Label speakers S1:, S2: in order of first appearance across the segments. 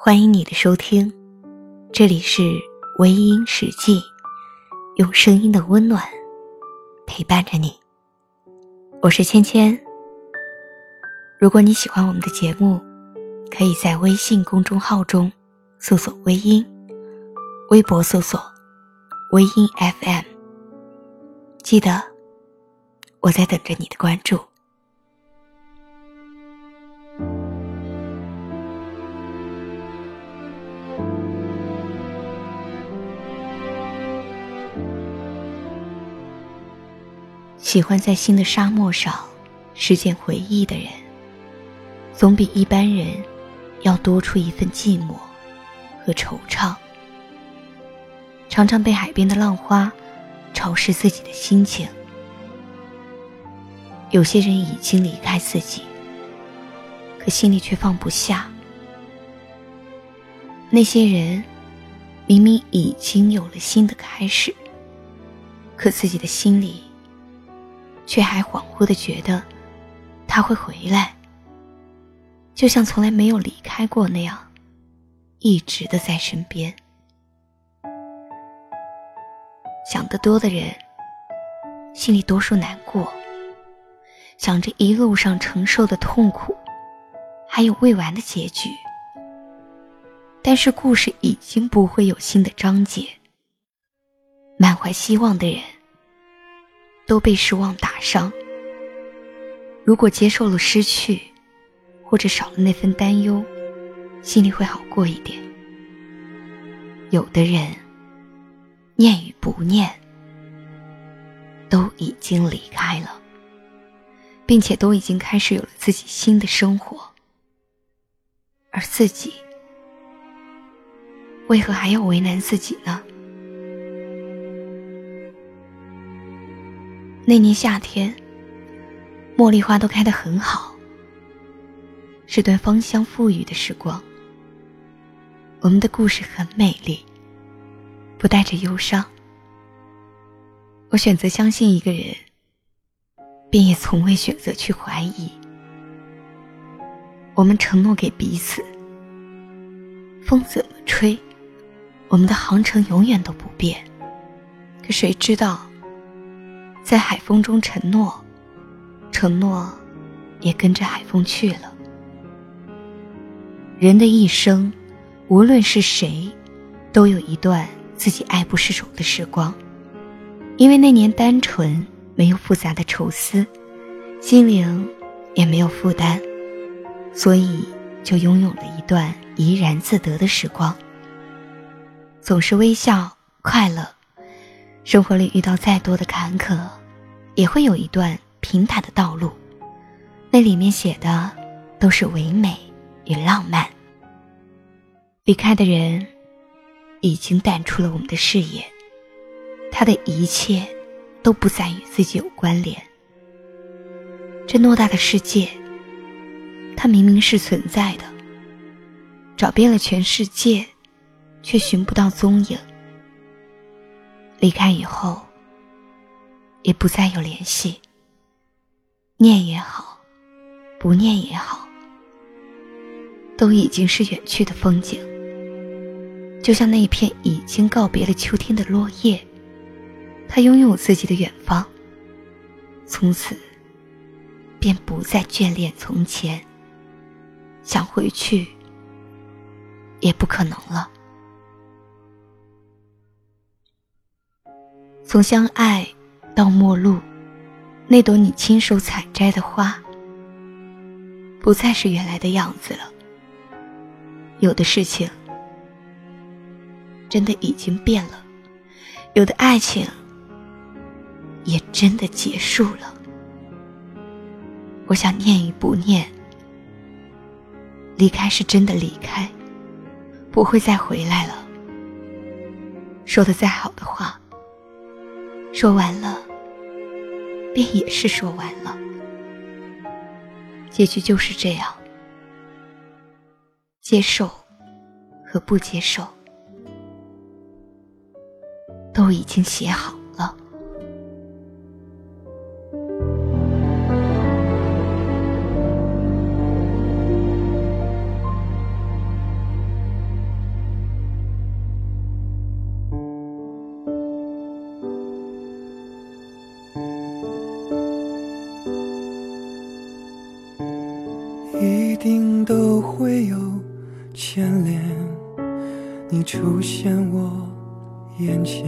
S1: 欢迎你的收听，这里是微音史记，用声音的温暖陪伴着你。我是芊芊。如果你喜欢我们的节目，可以在微信公众号中搜索“微音”，微博搜索“微音 FM”。记得，我在等着你的关注。喜欢在新的沙漠上实践回忆的人，总比一般人要多出一份寂寞和惆怅。常常被海边的浪花潮湿自己的心情。有些人已经离开自己，可心里却放不下。那些人明明已经有了新的开始，可自己的心里。却还恍惚的觉得，他会回来，就像从来没有离开过那样，一直的在身边。想得多的人，心里多数难过，想着一路上承受的痛苦，还有未完的结局。但是故事已经不会有新的章节。满怀希望的人。都被失望打伤。如果接受了失去，或者少了那份担忧，心里会好过一点。有的人，念与不念，都已经离开了，并且都已经开始有了自己新的生活，而自己，为何还要为难自己呢？那年夏天，茉莉花都开得很好，是段芳香馥郁的时光。我们的故事很美丽，不带着忧伤。我选择相信一个人，便也从未选择去怀疑。我们承诺给彼此，风怎么吹，我们的航程永远都不变。可谁知道？在海风中承诺，承诺也跟着海风去了。人的一生，无论是谁，都有一段自己爱不释手的时光。因为那年单纯，没有复杂的愁思，心灵也没有负担，所以就拥有了一段怡然自得的时光。总是微笑快乐，生活里遇到再多的坎坷。也会有一段平坦的道路，那里面写的都是唯美与浪漫。离开的人已经淡出了我们的视野，他的一切都不再与自己有关联。这偌大的世界，他明明是存在的，找遍了全世界，却寻不到踪影。离开以后。也不再有联系。念也好，不念也好，都已经是远去的风景。就像那一片已经告别了秋天的落叶，它拥有自己的远方。从此，便不再眷恋从前。想回去，也不可能了。从相爱。到陌路，那朵你亲手采摘的花，不再是原来的样子了。有的事情真的已经变了，有的爱情也真的结束了。我想念与不念，离开是真的离开，不会再回来了。说的再好的话，说完了。便也是说完了，结局就是这样。接受和不接受，都已经写好
S2: 你出现我眼前，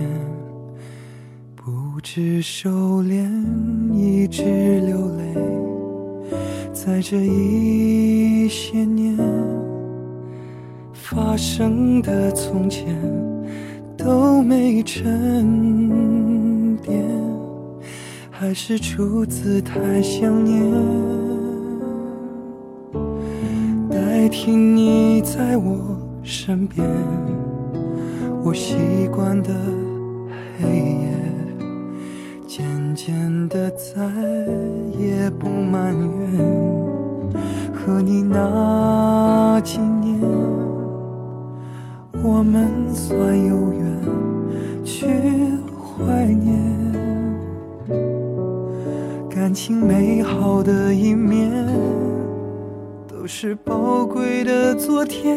S2: 不知收敛，一直流泪，在这一些年发生的从前都没沉淀，还是出自太想念，代替你在我。身边，我习惯的黑夜，渐渐的再也不埋怨。和你那几年，我们算有缘，去怀念感情美好的一面，都是宝贵的昨天。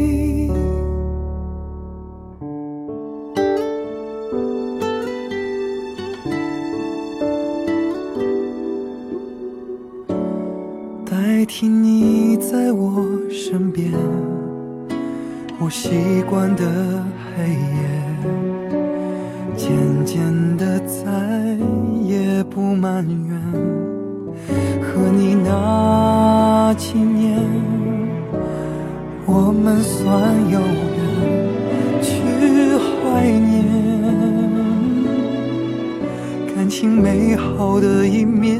S2: 你在我身边，我习惯的黑夜，渐渐的再也不埋怨。和你那几年，我们算有缘，去怀念感情美好的一面。